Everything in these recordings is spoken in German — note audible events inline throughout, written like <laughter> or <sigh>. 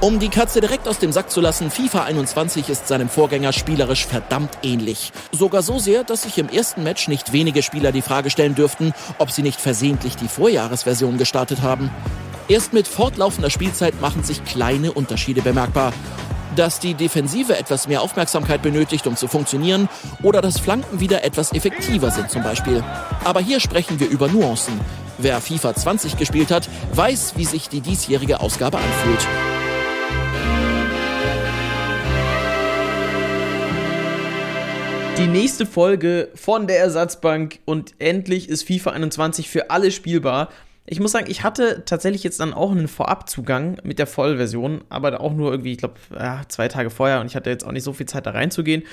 Um die Katze direkt aus dem Sack zu lassen, FIFA 21 ist seinem Vorgänger spielerisch verdammt ähnlich. Sogar so sehr, dass sich im ersten Match nicht wenige Spieler die Frage stellen dürften, ob sie nicht versehentlich die Vorjahresversion gestartet haben. Erst mit fortlaufender Spielzeit machen sich kleine Unterschiede bemerkbar. Dass die Defensive etwas mehr Aufmerksamkeit benötigt, um zu funktionieren, oder dass Flanken wieder etwas effektiver sind zum Beispiel. Aber hier sprechen wir über Nuancen. Wer FIFA 20 gespielt hat, weiß, wie sich die diesjährige Ausgabe anfühlt. Die nächste Folge von der Ersatzbank und endlich ist FIFA 21 für alle spielbar. Ich muss sagen, ich hatte tatsächlich jetzt dann auch einen Vorabzugang mit der Vollversion, aber auch nur irgendwie, ich glaube, zwei Tage vorher und ich hatte jetzt auch nicht so viel Zeit da reinzugehen.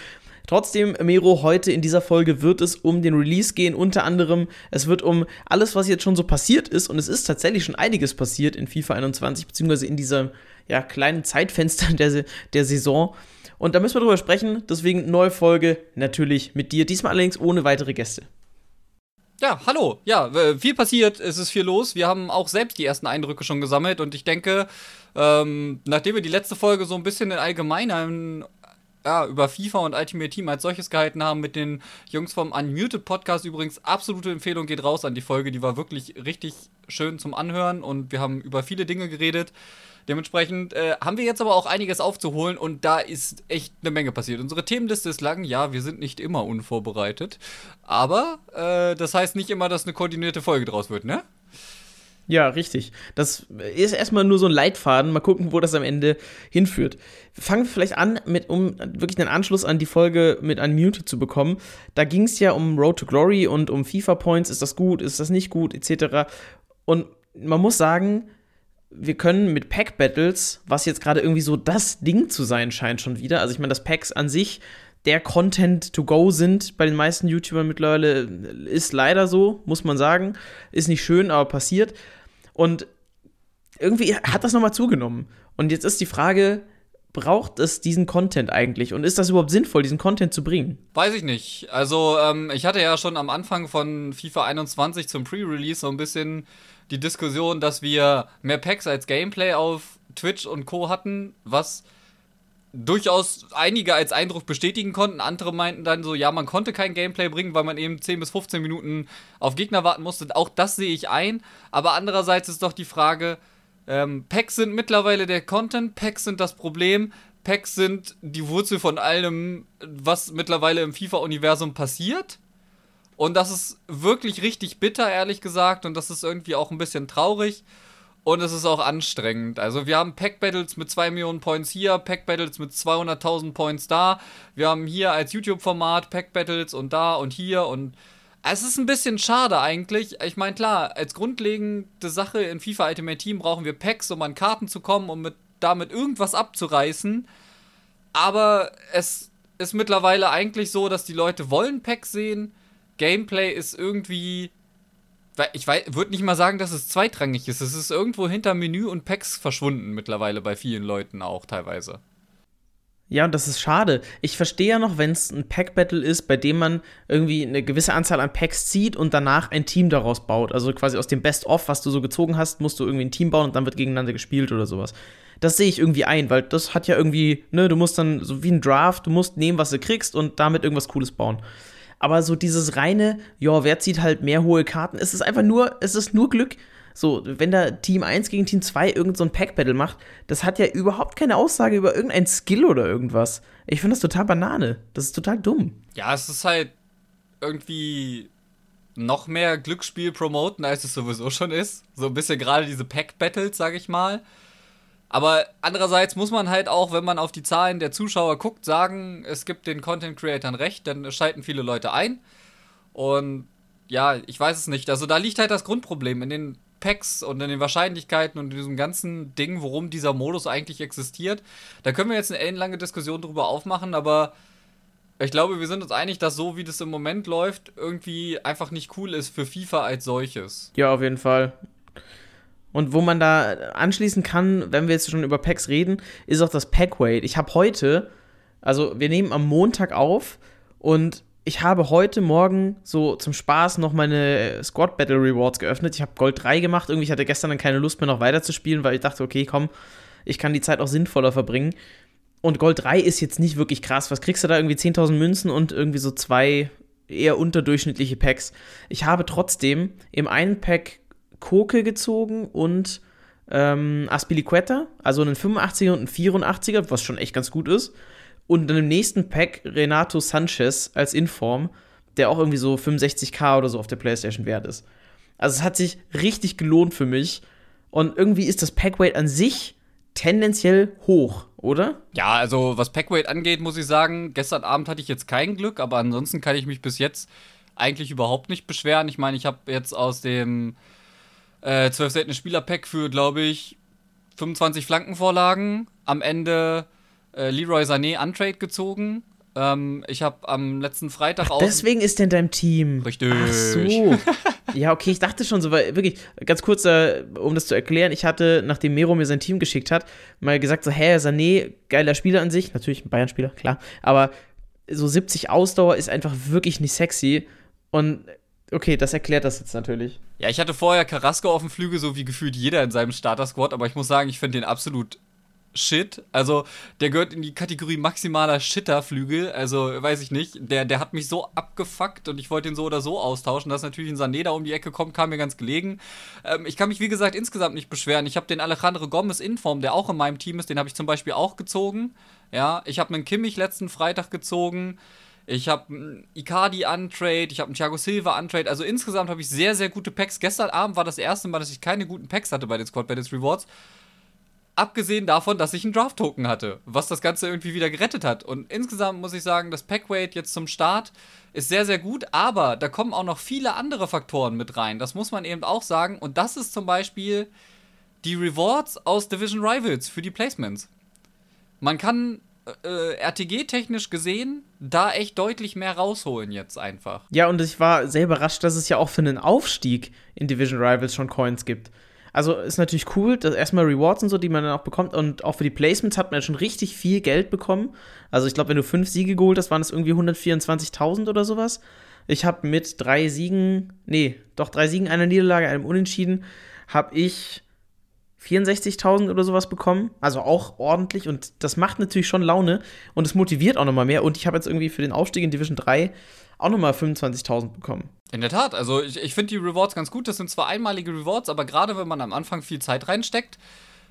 Trotzdem, Mero, heute in dieser Folge wird es um den Release gehen, unter anderem, es wird um alles, was jetzt schon so passiert ist und es ist tatsächlich schon einiges passiert in FIFA 21, beziehungsweise in diesem ja, kleinen Zeitfenster <laughs> der, der Saison. Und da müssen wir drüber sprechen. Deswegen neue Folge natürlich mit dir. Diesmal allerdings ohne weitere Gäste. Ja, hallo. Ja, viel passiert, es ist viel los. Wir haben auch selbst die ersten Eindrücke schon gesammelt und ich denke, ähm, nachdem wir die letzte Folge so ein bisschen in allgemeinen ja, über FIFA und Ultimate Team als solches gehalten haben mit den Jungs vom Unmuted Podcast. Übrigens, absolute Empfehlung geht raus an die Folge. Die war wirklich richtig schön zum Anhören und wir haben über viele Dinge geredet. Dementsprechend äh, haben wir jetzt aber auch einiges aufzuholen und da ist echt eine Menge passiert. Unsere Themenliste ist lang, ja, wir sind nicht immer unvorbereitet, aber äh, das heißt nicht immer, dass eine koordinierte Folge draus wird, ne? Ja, richtig. Das ist erstmal nur so ein Leitfaden. Mal gucken, wo das am Ende hinführt. Fangen wir vielleicht an, mit, um wirklich einen Anschluss an die Folge mit Unmuted zu bekommen. Da ging es ja um Road to Glory und um FIFA Points. Ist das gut, ist das nicht gut, etc. Und man muss sagen, wir können mit Pack Battles, was jetzt gerade irgendwie so das Ding zu sein scheint schon wieder, also ich meine, dass Packs an sich der Content to go sind bei den meisten YouTubern mittlerweile, ist leider so, muss man sagen. Ist nicht schön, aber passiert. Und irgendwie hat das nochmal zugenommen. Und jetzt ist die Frage, braucht es diesen Content eigentlich? Und ist das überhaupt sinnvoll, diesen Content zu bringen? Weiß ich nicht. Also, ähm, ich hatte ja schon am Anfang von FIFA 21 zum Pre-Release so ein bisschen die Diskussion, dass wir mehr Packs als Gameplay auf Twitch und Co. hatten, was durchaus einige als Eindruck bestätigen konnten. Andere meinten dann so, ja, man konnte kein Gameplay bringen, weil man eben 10 bis 15 Minuten auf Gegner warten musste. Auch das sehe ich ein. Aber andererseits ist doch die Frage, ähm, Packs sind mittlerweile der Content, Packs sind das Problem. Packs sind die Wurzel von allem, was mittlerweile im FIFA-Universum passiert. Und das ist wirklich richtig bitter, ehrlich gesagt. Und das ist irgendwie auch ein bisschen traurig. Und es ist auch anstrengend. Also wir haben Pack-Battles mit 2 Millionen Points hier, Pack-Battles mit 200.000 Points da. Wir haben hier als YouTube-Format Pack-Battles und da und hier. Und es ist ein bisschen schade eigentlich. Ich meine, klar, als grundlegende Sache in FIFA Ultimate Team brauchen wir Packs, um an Karten zu kommen, um mit, damit irgendwas abzureißen. Aber es ist mittlerweile eigentlich so, dass die Leute wollen Packs sehen Gameplay ist irgendwie. Ich würde nicht mal sagen, dass es zweitrangig ist. Es ist irgendwo hinter Menü und Packs verschwunden mittlerweile bei vielen Leuten auch teilweise. Ja, und das ist schade. Ich verstehe ja noch, wenn es ein Pack-Battle ist, bei dem man irgendwie eine gewisse Anzahl an Packs zieht und danach ein Team daraus baut. Also quasi aus dem Best-of, was du so gezogen hast, musst du irgendwie ein Team bauen und dann wird gegeneinander gespielt oder sowas. Das sehe ich irgendwie ein, weil das hat ja irgendwie, ne, du musst dann so wie ein Draft, du musst nehmen, was du kriegst und damit irgendwas Cooles bauen. Aber so dieses reine, ja, wer zieht halt mehr hohe Karten, es ist einfach nur, es ist nur Glück. So, wenn da Team 1 gegen Team 2 irgend so Pack-Battle macht, das hat ja überhaupt keine Aussage über irgendein Skill oder irgendwas. Ich finde das total Banane. Das ist total dumm. Ja, es ist halt irgendwie noch mehr Glücksspiel promoten, als es sowieso schon ist. So ein bisschen gerade diese Pack-Battles, sag ich mal. Aber andererseits muss man halt auch, wenn man auf die Zahlen der Zuschauer guckt, sagen, es gibt den Content Creatern recht, denn es schalten viele Leute ein. Und ja, ich weiß es nicht. Also da liegt halt das Grundproblem in den Packs und in den Wahrscheinlichkeiten und in diesem ganzen Ding, worum dieser Modus eigentlich existiert. Da können wir jetzt eine ellenlange Diskussion drüber aufmachen, aber ich glaube, wir sind uns einig, dass so wie das im Moment läuft, irgendwie einfach nicht cool ist für FIFA als solches. Ja, auf jeden Fall. Und wo man da anschließen kann, wenn wir jetzt schon über Packs reden, ist auch das Packweight. Ich habe heute, also wir nehmen am Montag auf und ich habe heute Morgen so zum Spaß noch meine Squad Battle Rewards geöffnet. Ich habe Gold 3 gemacht. Irgendwie hatte gestern dann keine Lust mehr noch weiterzuspielen, weil ich dachte, okay, komm, Ich kann die Zeit auch sinnvoller verbringen. Und Gold 3 ist jetzt nicht wirklich krass. Was kriegst du da? Irgendwie 10.000 Münzen und irgendwie so zwei eher unterdurchschnittliche Packs. Ich habe trotzdem im einen Pack Koke gezogen und ähm, Aspilicueta, also einen 85er und einen 84er, was schon echt ganz gut ist. Und dann im nächsten Pack Renato Sanchez als Inform, der auch irgendwie so 65k oder so auf der PlayStation wert ist. Also es hat sich richtig gelohnt für mich. Und irgendwie ist das Packweight an sich tendenziell hoch, oder? Ja, also was Packweight angeht, muss ich sagen, gestern Abend hatte ich jetzt kein Glück, aber ansonsten kann ich mich bis jetzt eigentlich überhaupt nicht beschweren. Ich meine, ich habe jetzt aus dem äh, 12 seltene Spieler-Pack für, glaube ich, 25 Flankenvorlagen. Am Ende äh, Leroy Sané Untrade gezogen. Ähm, ich habe am letzten Freitag auch. Deswegen ist er in deinem Team. Richtig. Ach so. <laughs> ja, okay, ich dachte schon so, weil wirklich, ganz kurz, äh, um das zu erklären, ich hatte, nachdem Mero mir sein Team geschickt hat, mal gesagt, so, hä, Sané, geiler Spieler an sich, natürlich ein Bayern-Spieler, klar, aber so 70 Ausdauer ist einfach wirklich nicht sexy. Und okay, das erklärt das jetzt natürlich. Ja, ich hatte vorher Carrasco auf dem Flügel, so wie gefühlt jeder in seinem Starter-Squad, aber ich muss sagen, ich finde den absolut Shit. Also, der gehört in die Kategorie maximaler Shitterflügel. Also, weiß ich nicht. Der, der hat mich so abgefuckt und ich wollte ihn so oder so austauschen. Dass natürlich ein Sané da um die Ecke kommt, kam mir ganz gelegen. Ähm, ich kann mich, wie gesagt, insgesamt nicht beschweren. Ich habe den Alejandro Gomez in Form, der auch in meinem Team ist, den habe ich zum Beispiel auch gezogen. Ja, ich habe einen Kimmich letzten Freitag gezogen. Ich habe einen Icardi Untrade, ich habe einen Thiago Silva Untrade. Also insgesamt habe ich sehr, sehr gute Packs. Gestern Abend war das erste Mal, dass ich keine guten Packs hatte bei den Squad Battles Rewards. Abgesehen davon, dass ich einen Draft-Token hatte, was das Ganze irgendwie wieder gerettet hat. Und insgesamt muss ich sagen, das Packweight jetzt zum Start ist sehr, sehr gut, aber da kommen auch noch viele andere Faktoren mit rein. Das muss man eben auch sagen. Und das ist zum Beispiel die Rewards aus Division Rivals für die Placements. Man kann äh, RTG-technisch gesehen da echt deutlich mehr rausholen jetzt einfach. Ja, und ich war sehr überrascht, dass es ja auch für einen Aufstieg in Division Rivals schon Coins gibt. Also ist natürlich cool, dass erstmal Rewards und so, die man dann auch bekommt. Und auch für die Placements hat man ja schon richtig viel Geld bekommen. Also ich glaube, wenn du fünf Siege geholt hast, waren es irgendwie 124.000 oder sowas. Ich habe mit drei Siegen, nee, doch drei Siegen, einer Niederlage, einem Unentschieden, habe ich 64.000 oder sowas bekommen. Also auch ordentlich. Und das macht natürlich schon Laune. Und es motiviert auch nochmal mehr. Und ich habe jetzt irgendwie für den Aufstieg in Division 3 auch nochmal 25.000 bekommen. In der Tat, also ich, ich finde die Rewards ganz gut. Das sind zwar einmalige Rewards, aber gerade wenn man am Anfang viel Zeit reinsteckt,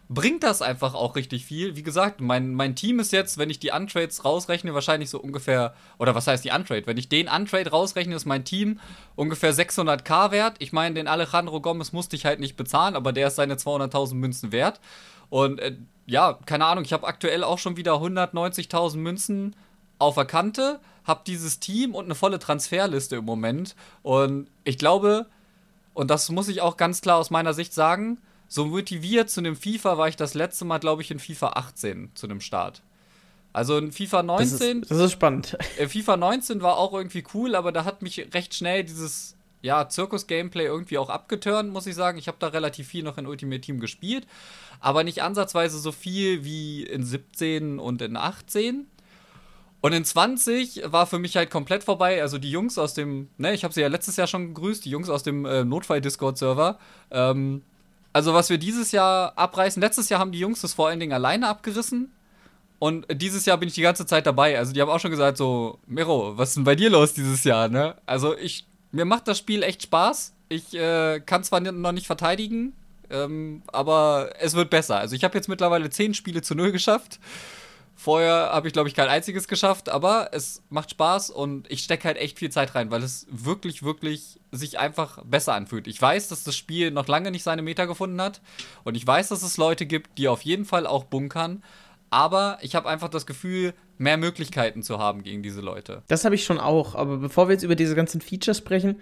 bringt das einfach auch richtig viel. Wie gesagt, mein, mein Team ist jetzt, wenn ich die Untrades rausrechne, wahrscheinlich so ungefähr, oder was heißt die Untrade? Wenn ich den Untrade rausrechne, ist mein Team ungefähr 600k wert. Ich meine, den Alejandro Gomez musste ich halt nicht bezahlen, aber der ist seine 200.000 Münzen wert. Und äh, ja, keine Ahnung, ich habe aktuell auch schon wieder 190.000 Münzen auf der Kante habe dieses Team und eine volle Transferliste im Moment. Und ich glaube, und das muss ich auch ganz klar aus meiner Sicht sagen, so motiviert zu einem FIFA war ich das letzte Mal, glaube ich, in FIFA 18 zu einem Start. Also in FIFA 19. Das ist, das ist spannend. <laughs> Äh, FIFA 19 war auch irgendwie cool, aber da hat mich recht schnell dieses ja, Zirkus-Gameplay irgendwie auch abgeturnt, muss ich sagen. Ich habe da relativ viel noch in Ultimate Team gespielt, aber nicht ansatzweise so viel wie in 17 und in 18. Und in 20 war für mich halt komplett vorbei. Also die Jungs aus dem, ne, ich habe sie ja letztes Jahr schon gegrüßt, die Jungs aus dem äh, Notfall-Discord-Server. Ähm, also was wir dieses Jahr abreißen, letztes Jahr haben die Jungs das vor allen Dingen alleine abgerissen. Und dieses Jahr bin ich die ganze Zeit dabei. Also die haben auch schon gesagt so, Miro, was ist denn bei dir los dieses Jahr, ne? Also ich, mir macht das Spiel echt Spaß. Ich äh, kann zwar noch nicht verteidigen, ähm, aber es wird besser. Also ich habe jetzt mittlerweile 10 Spiele zu null geschafft. Vorher habe ich, glaube ich, kein einziges geschafft, aber es macht Spaß und ich stecke halt echt viel Zeit rein, weil es wirklich, wirklich sich einfach besser anfühlt. Ich weiß, dass das Spiel noch lange nicht seine Meta gefunden hat und ich weiß, dass es Leute gibt, die auf jeden Fall auch bunkern, aber ich habe einfach das Gefühl, mehr Möglichkeiten zu haben gegen diese Leute. Das habe ich schon auch, aber bevor wir jetzt über diese ganzen Features sprechen,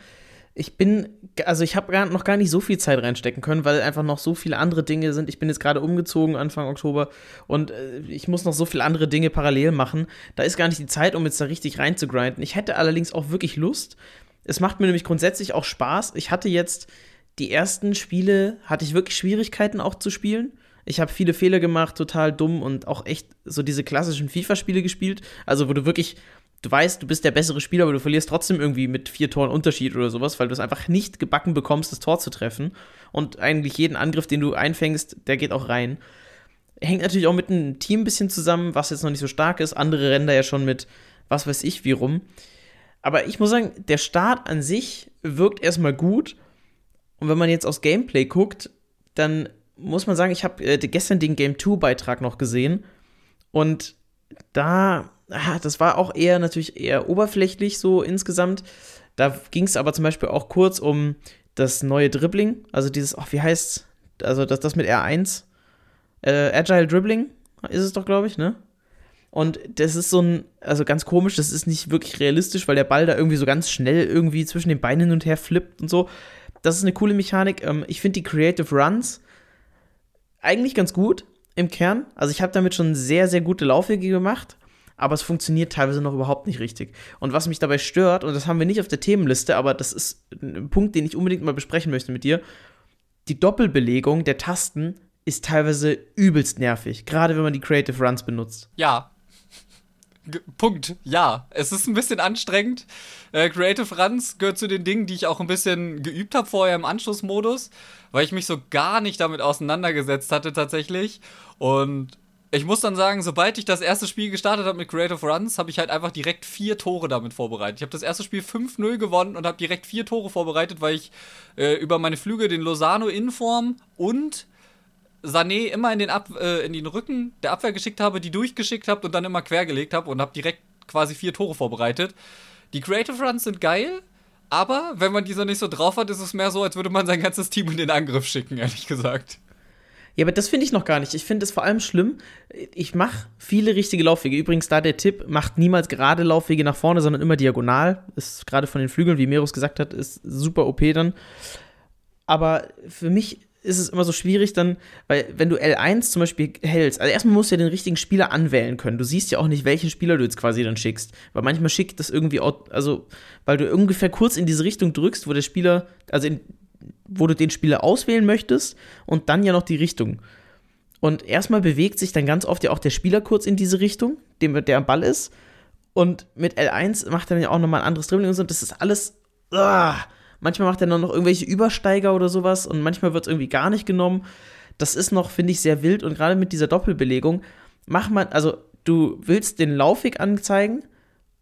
ich bin, also ich habe noch gar nicht so viel Zeit reinstecken können, weil einfach noch so viele andere Dinge sind. Ich bin jetzt gerade umgezogen Anfang Oktober und äh, ich muss noch so viele andere Dinge parallel machen. Da ist gar nicht die Zeit, um jetzt da richtig reinzugrinden. Ich hätte allerdings auch wirklich Lust. Es macht mir nämlich grundsätzlich auch Spaß. Ich hatte jetzt die ersten Spiele, hatte ich wirklich Schwierigkeiten auch zu spielen. Ich habe viele Fehler gemacht, total dumm und auch echt so diese klassischen FIFA-Spiele gespielt. Also, wo du wirklich du weißt, du bist der bessere Spieler, aber du verlierst trotzdem irgendwie mit vier Toren Unterschied oder sowas, weil du es einfach nicht gebacken bekommst, das Tor zu treffen. Und eigentlich jeden Angriff, den du einfängst, der geht auch rein. hängt natürlich auch mit einem Team ein bisschen zusammen, was jetzt noch nicht so stark ist. Andere rennen da ja schon mit was weiß ich wie rum. Aber ich muss sagen, der Start an sich wirkt erstmal gut. Und wenn man jetzt aus Gameplay guckt, dann muss man sagen, ich habe äh, gestern den Game 2 Beitrag noch gesehen. Und da, ah, das war auch eher natürlich eher oberflächlich so insgesamt. Da ging es aber zum Beispiel auch kurz um das neue Dribbling, also dieses, oh, wie heißt's? Also das, das mit R1, äh, Agile Dribbling ist es doch, glaube ich, ne? Und das ist so ein, also ganz komisch, das ist nicht wirklich realistisch, weil der Ball da irgendwie so ganz schnell irgendwie zwischen den Beinen hin und her flippt und so. Das ist eine coole Mechanik. Ähm, ich finde die Creative Runs eigentlich ganz gut im Kern. Also ich habe damit schon sehr, sehr gute Laufwege gemacht, aber es funktioniert teilweise noch überhaupt nicht richtig. Und was mich dabei stört, und das haben wir nicht auf der Themenliste, aber das ist ein Punkt, den ich unbedingt mal besprechen möchte mit dir, die Doppelbelegung der Tasten ist teilweise übelst nervig, gerade wenn man die Creative Runs benutzt. Ja, Punkt. Ja, es ist ein bisschen anstrengend. Äh, Creative Runs gehört zu den Dingen, die ich auch ein bisschen geübt habe vorher im Anschlussmodus, weil ich mich so gar nicht damit auseinandergesetzt hatte tatsächlich. Und ich muss dann sagen, sobald ich das erste Spiel gestartet habe mit Creative Runs, habe ich halt einfach direkt vier Tore damit vorbereitet. Ich habe das erste Spiel 5-0 gewonnen und habe direkt vier Tore vorbereitet, weil ich äh, über meine Flüge den Lozano Inform und Sané immer in den, Ab äh, in den Rücken der Abwehr geschickt habe, die durchgeschickt habe und dann immer quergelegt habe und habe direkt quasi vier Tore vorbereitet. Die Creative Runs sind geil, aber wenn man diese nicht so drauf hat, ist es mehr so, als würde man sein ganzes Team in den Angriff schicken, ehrlich gesagt. Ja, aber das finde ich noch gar nicht. Ich finde es vor allem schlimm. Ich mache viele richtige Laufwege. Übrigens, da der Tipp, macht niemals gerade Laufwege nach vorne, sondern immer diagonal. Ist gerade von den Flügeln, wie Merus gesagt hat, ist super OP dann. Aber für mich ist es immer so schwierig dann, weil wenn du L1 zum Beispiel hältst, also erstmal musst du ja den richtigen Spieler anwählen können. Du siehst ja auch nicht, welchen Spieler du jetzt quasi dann schickst. Weil manchmal schickt das irgendwie, also, weil du ungefähr kurz in diese Richtung drückst, wo der Spieler, also in, wo du den Spieler auswählen möchtest und dann ja noch die Richtung. Und erstmal bewegt sich dann ganz oft ja auch der Spieler kurz in diese Richtung, dem, der am Ball ist. Und mit L1 macht er dann ja auch nochmal ein anderes Dribbling und so. Das ist alles. Uh, Manchmal macht er noch irgendwelche Übersteiger oder sowas und manchmal wird es irgendwie gar nicht genommen. Das ist noch, finde ich, sehr wild und gerade mit dieser Doppelbelegung macht man, also du willst den Laufweg anzeigen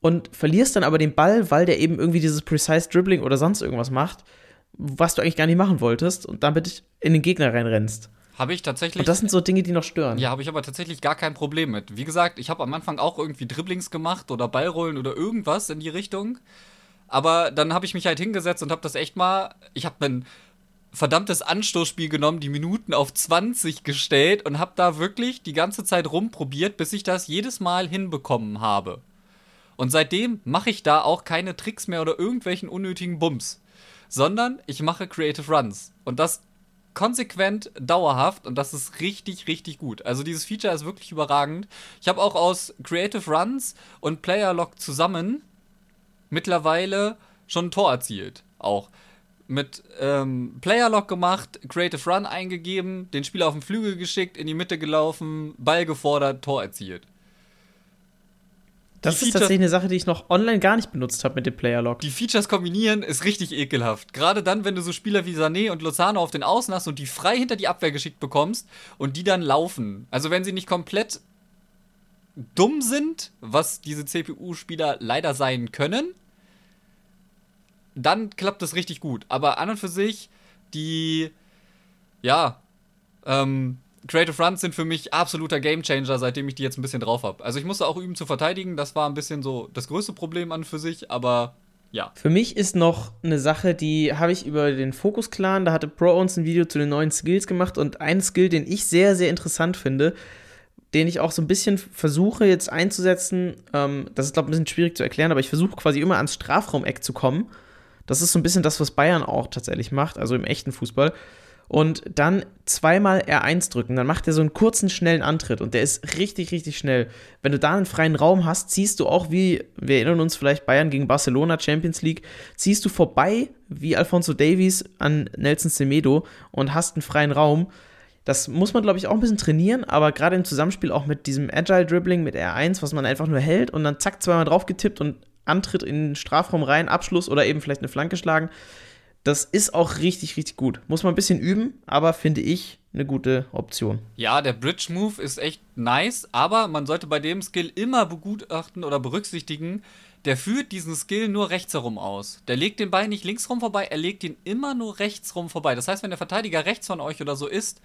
und verlierst dann aber den Ball, weil der eben irgendwie dieses Precise Dribbling oder sonst irgendwas macht, was du eigentlich gar nicht machen wolltest und damit in den Gegner reinrennst. Habe ich tatsächlich. Und das sind so Dinge, die noch stören. Ja, habe ich aber tatsächlich gar kein Problem mit. Wie gesagt, ich habe am Anfang auch irgendwie Dribblings gemacht oder Ballrollen oder irgendwas in die Richtung. Aber dann habe ich mich halt hingesetzt und habe das echt mal. Ich habe ein verdammtes Anstoßspiel genommen, die Minuten auf 20 gestellt und habe da wirklich die ganze Zeit rumprobiert, bis ich das jedes Mal hinbekommen habe. Und seitdem mache ich da auch keine Tricks mehr oder irgendwelchen unnötigen Bums, sondern ich mache Creative Runs. Und das konsequent, dauerhaft und das ist richtig, richtig gut. Also dieses Feature ist wirklich überragend. Ich habe auch aus Creative Runs und Player Lock zusammen mittlerweile schon ein Tor erzielt. Auch mit ähm, Player Lock gemacht, Creative Run eingegeben, den Spieler auf den Flügel geschickt, in die Mitte gelaufen, Ball gefordert, Tor erzielt. Das die ist Features, tatsächlich eine Sache, die ich noch online gar nicht benutzt habe mit dem Player Lock. Die Features kombinieren ist richtig ekelhaft. Gerade dann, wenn du so Spieler wie Sané und Lozano auf den Außen hast und die frei hinter die Abwehr geschickt bekommst und die dann laufen. Also wenn sie nicht komplett dumm sind, was diese CPU-Spieler leider sein können, dann klappt das richtig gut. Aber an und für sich, die, ja, ähm, Creative Runs sind für mich absoluter Gamechanger, seitdem ich die jetzt ein bisschen drauf habe. Also ich musste auch üben zu verteidigen, das war ein bisschen so das größte Problem an für sich, aber ja. Für mich ist noch eine Sache, die habe ich über den Focus Clan, da hatte Pro uns ein Video zu den neuen Skills gemacht und ein Skill, den ich sehr, sehr interessant finde, den ich auch so ein bisschen versuche jetzt einzusetzen, ähm, das ist glaube ich ein bisschen schwierig zu erklären, aber ich versuche quasi immer ans Strafraumeck zu kommen das ist so ein bisschen das, was Bayern auch tatsächlich macht, also im echten Fußball. Und dann zweimal R1 drücken, dann macht er so einen kurzen, schnellen Antritt und der ist richtig, richtig schnell. Wenn du da einen freien Raum hast, ziehst du auch wie, wir erinnern uns vielleicht Bayern gegen Barcelona Champions League, ziehst du vorbei wie Alfonso Davies an Nelson Semedo und hast einen freien Raum. Das muss man, glaube ich, auch ein bisschen trainieren, aber gerade im Zusammenspiel auch mit diesem Agile Dribbling mit R1, was man einfach nur hält und dann zack, zweimal drauf getippt und Antritt in den Strafraum rein, Abschluss oder eben vielleicht eine Flanke schlagen. Das ist auch richtig, richtig gut. Muss man ein bisschen üben, aber finde ich eine gute Option. Ja, der Bridge Move ist echt nice, aber man sollte bei dem Skill immer begutachten oder berücksichtigen, der führt diesen Skill nur rechts herum aus. Der legt den Ball nicht links rum vorbei, er legt ihn immer nur rechts rum vorbei. Das heißt, wenn der Verteidiger rechts von euch oder so ist,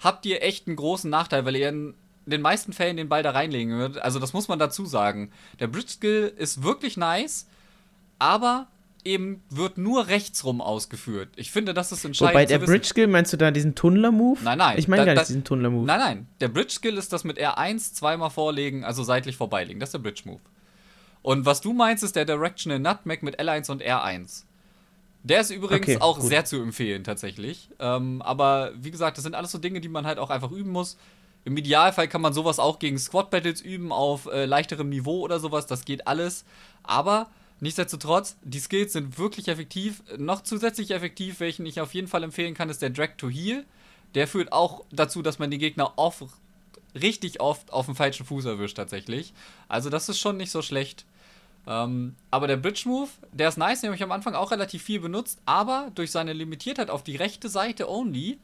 habt ihr echt einen großen Nachteil, weil ihr in den meisten Fällen den Ball da reinlegen würdet. Also das muss man dazu sagen. Der Bridge Skill ist wirklich nice, aber eben wird nur rechts rum ausgeführt. Ich finde, das ist entscheidend. Wobei der Bridge Skill, meinst du da diesen Tunnler-Move? Nein, nein. Ich meine da, gar nicht diesen Tunnler-Move. Nein, nein. Der Bridge Skill ist das mit R1 zweimal vorlegen, also seitlich vorbeilegen. Das ist der Bridge Move. Und was du meinst, ist der Directional Nutmeg mit L1 und R1. Der ist übrigens Okay, auch gut. sehr zu empfehlen, tatsächlich. Ähm, aber wie gesagt, das sind alles so Dinge, die man halt auch einfach üben muss. Im Idealfall kann man sowas auch gegen Squad Battles üben auf äh, leichterem Niveau oder sowas. Das geht alles. Aber nichtsdestotrotz, die Skills sind wirklich effektiv. Noch zusätzlich effektiv, welchen ich auf jeden Fall empfehlen kann, ist der Drag to Heal. Der führt auch dazu, dass man die Gegner oft, richtig oft auf dem falschen Fuß erwischt, tatsächlich. Also, das ist schon nicht so schlecht. Ähm, aber der Bridge Move, der ist nice, den habe ich am Anfang auch relativ viel benutzt, aber durch seine Limitiertheit auf die rechte Seite only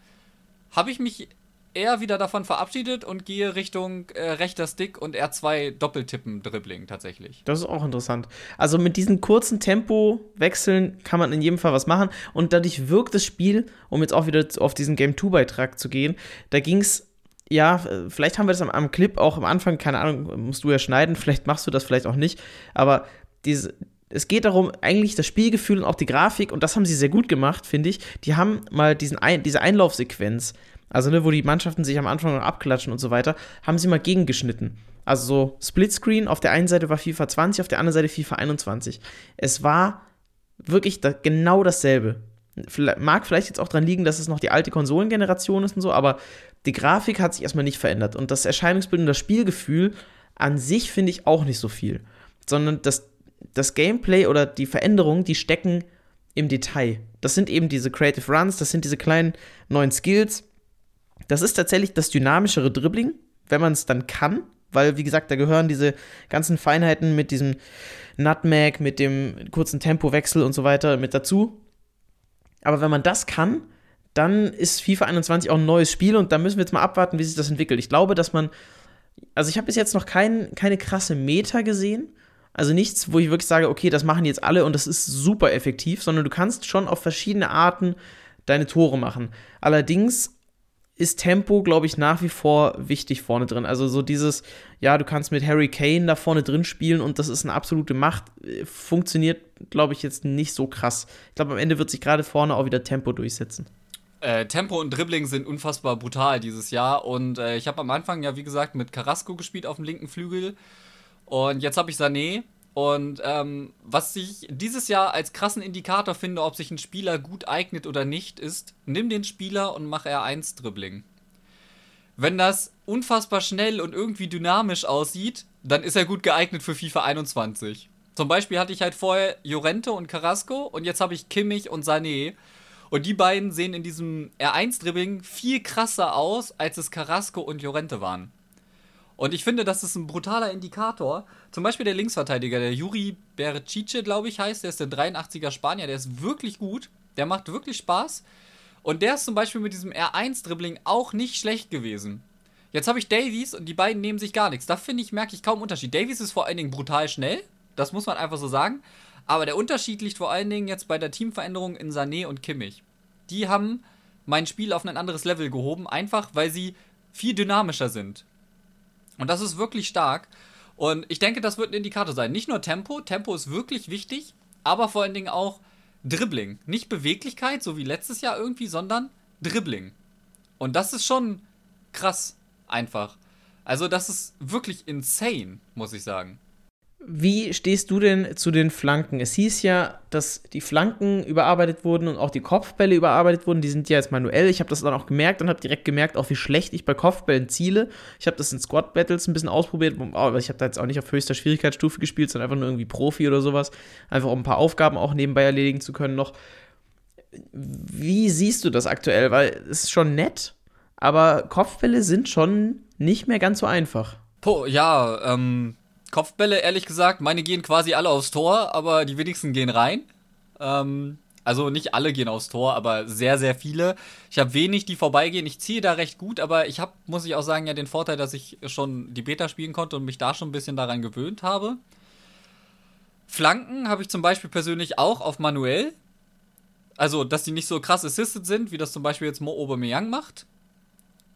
habe ich mich eher wieder davon verabschiedet und gehe Richtung äh, rechter Stick und R2 Doppeltippen Dribbling tatsächlich. Das ist auch interessant. Also mit diesen kurzen Tempo-Wechseln kann man in jedem Fall was machen und dadurch wirkt das Spiel, um jetzt auch wieder auf diesen Game 2-Beitrag zu gehen, da ging es, ja, äh, vielleicht haben wir das am, am Clip auch am Anfang, keine Ahnung, musst du ja schneiden, <laughs> vielleicht machst du das vielleicht auch nicht, aber diese, es geht darum, eigentlich das Spielgefühl und auch die Grafik, und das haben sie sehr gut gemacht, finde ich. Die haben mal diesen Ein, diese Einlaufsequenz, also ne, wo die Mannschaften sich am Anfang noch abklatschen und so weiter, haben sie mal gegengeschnitten. Also so Splitscreen, auf der einen Seite war FIFA 20, auf der anderen Seite FIFA 21. Es war wirklich da, genau dasselbe. Mag vielleicht jetzt auch dran liegen, dass es noch die alte Konsolengeneration ist und so, aber die Grafik hat sich erstmal nicht verändert. Und das Erscheinungsbild und das Spielgefühl an sich finde ich auch nicht so viel. Sondern das, das Gameplay oder die Veränderungen, die stecken im Detail. Das sind eben diese Creative Runs, das sind diese kleinen neuen Skills. Das ist tatsächlich das dynamischere Dribbling, wenn man es dann kann, weil, wie gesagt, da gehören diese ganzen Feinheiten mit diesem Nutmeg, mit dem kurzen Tempowechsel und so weiter mit dazu. Aber wenn man das kann, dann ist FIFA 21 auch ein neues Spiel und da müssen wir jetzt mal abwarten, wie sich das entwickelt. Ich glaube, dass man, also ich habe bis jetzt noch kein, keine krasse Meta gesehen. Also nichts, wo ich wirklich sage, okay, das machen jetzt alle und das ist super effektiv, sondern du kannst schon auf verschiedene Arten deine Tore machen. Allerdings ist Tempo, glaube ich, nach wie vor wichtig vorne drin. Also so dieses, ja, du kannst mit Harry Kane da vorne drin spielen und das ist eine absolute Macht, äh, funktioniert, glaube ich, jetzt nicht so krass. Ich glaube, am Ende wird sich gerade vorne auch wieder Tempo durchsetzen. Äh, Tempo und Dribbling sind unfassbar brutal dieses Jahr. Und äh, ich habe am Anfang ja, wie gesagt, mit Carrasco gespielt auf dem linken Flügel. Und jetzt habe ich Sané. Und ähm, was ich dieses Jahr als krassen Indikator finde, ob sich ein Spieler gut eignet oder nicht, ist, nimm den Spieler und mach R1 Dribbling. Wenn das unfassbar schnell und irgendwie dynamisch aussieht, dann ist er gut geeignet für FIFA 21. Zum Beispiel hatte ich halt vorher Jorente und Carrasco und jetzt habe ich Kimmich und Sané. Und die beiden sehen in diesem R1-Dribbling viel krasser aus, als es Carrasco und Jorente waren. Und ich finde, das ist ein brutaler Indikator. Zum Beispiel der Linksverteidiger, der Juri Bercice, glaube ich, heißt. Der ist der 83er Spanier. Der ist wirklich gut. Der macht wirklich Spaß. Und der ist zum Beispiel mit diesem R1-Dribbling auch nicht schlecht gewesen. Jetzt habe ich Davies und die beiden nehmen sich gar nichts. Da finde ich, merke ich kaum Unterschied. Davies ist vor allen Dingen brutal schnell. Das muss man einfach so sagen. Aber der Unterschied liegt vor allen Dingen jetzt bei der Teamveränderung in Sané und Kimmich. Die haben mein Spiel auf ein anderes Level gehoben, einfach weil sie viel dynamischer sind. Und das ist wirklich stark. Und ich denke, das wird ein Indikator sein. Nicht nur Tempo, Tempo ist wirklich wichtig, aber vor allen Dingen auch Dribbling. Nicht Beweglichkeit, so wie letztes Jahr irgendwie, sondern Dribbling. Und das ist schon krass, einfach. Also, das ist wirklich insane, muss ich sagen. Wie stehst du denn zu den Flanken? Es hieß ja, dass die Flanken überarbeitet wurden und auch die Kopfbälle überarbeitet wurden. Die sind ja jetzt manuell. Ich habe das dann auch gemerkt und habe direkt gemerkt, auch wie schlecht ich bei Kopfbällen ziele. Ich habe das in Squad Battles ein bisschen ausprobiert, aber ich habe da jetzt auch nicht auf höchster Schwierigkeitsstufe gespielt, sondern einfach nur irgendwie Profi oder sowas. Einfach um ein paar Aufgaben auch nebenbei erledigen zu können noch. Wie siehst du das aktuell? Weil es ist schon nett, aber Kopfbälle sind schon nicht mehr ganz so einfach. Po, ja, ähm, Kopfbälle, ehrlich gesagt, meine gehen quasi alle aufs Tor, aber die wenigsten gehen rein. Ähm, Also nicht alle gehen aufs Tor, aber sehr, sehr viele. Ich habe wenig, die vorbeigehen. Ich ziehe da recht gut, aber ich habe, muss ich auch sagen, ja den Vorteil, dass ich schon die Beta spielen konnte und mich da schon ein bisschen daran gewöhnt habe. Flanken habe ich zum Beispiel persönlich auch auf manuell. Also, dass die nicht so krass assisted sind, wie das zum Beispiel jetzt Mo Aubameyang macht.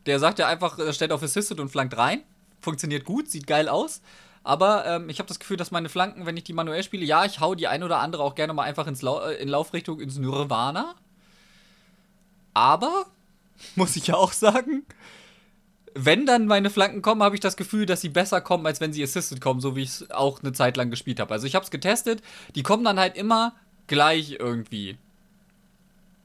Der sagt ja einfach, er stellt auf assisted und flankt rein. Funktioniert gut, sieht geil aus. Aber ähm, ich habe das Gefühl, dass meine Flanken, wenn ich die manuell spiele, ja, ich hau die ein oder andere auch gerne mal einfach ins Lau äh, in Laufrichtung ins Nirvana. Aber, <laughs> muss ich ja auch sagen, wenn dann meine Flanken kommen, habe ich das Gefühl, dass sie besser kommen, als wenn sie assisted kommen, so wie ich es auch eine Zeit lang gespielt habe. Also ich habe es getestet, die kommen dann halt immer gleich irgendwie.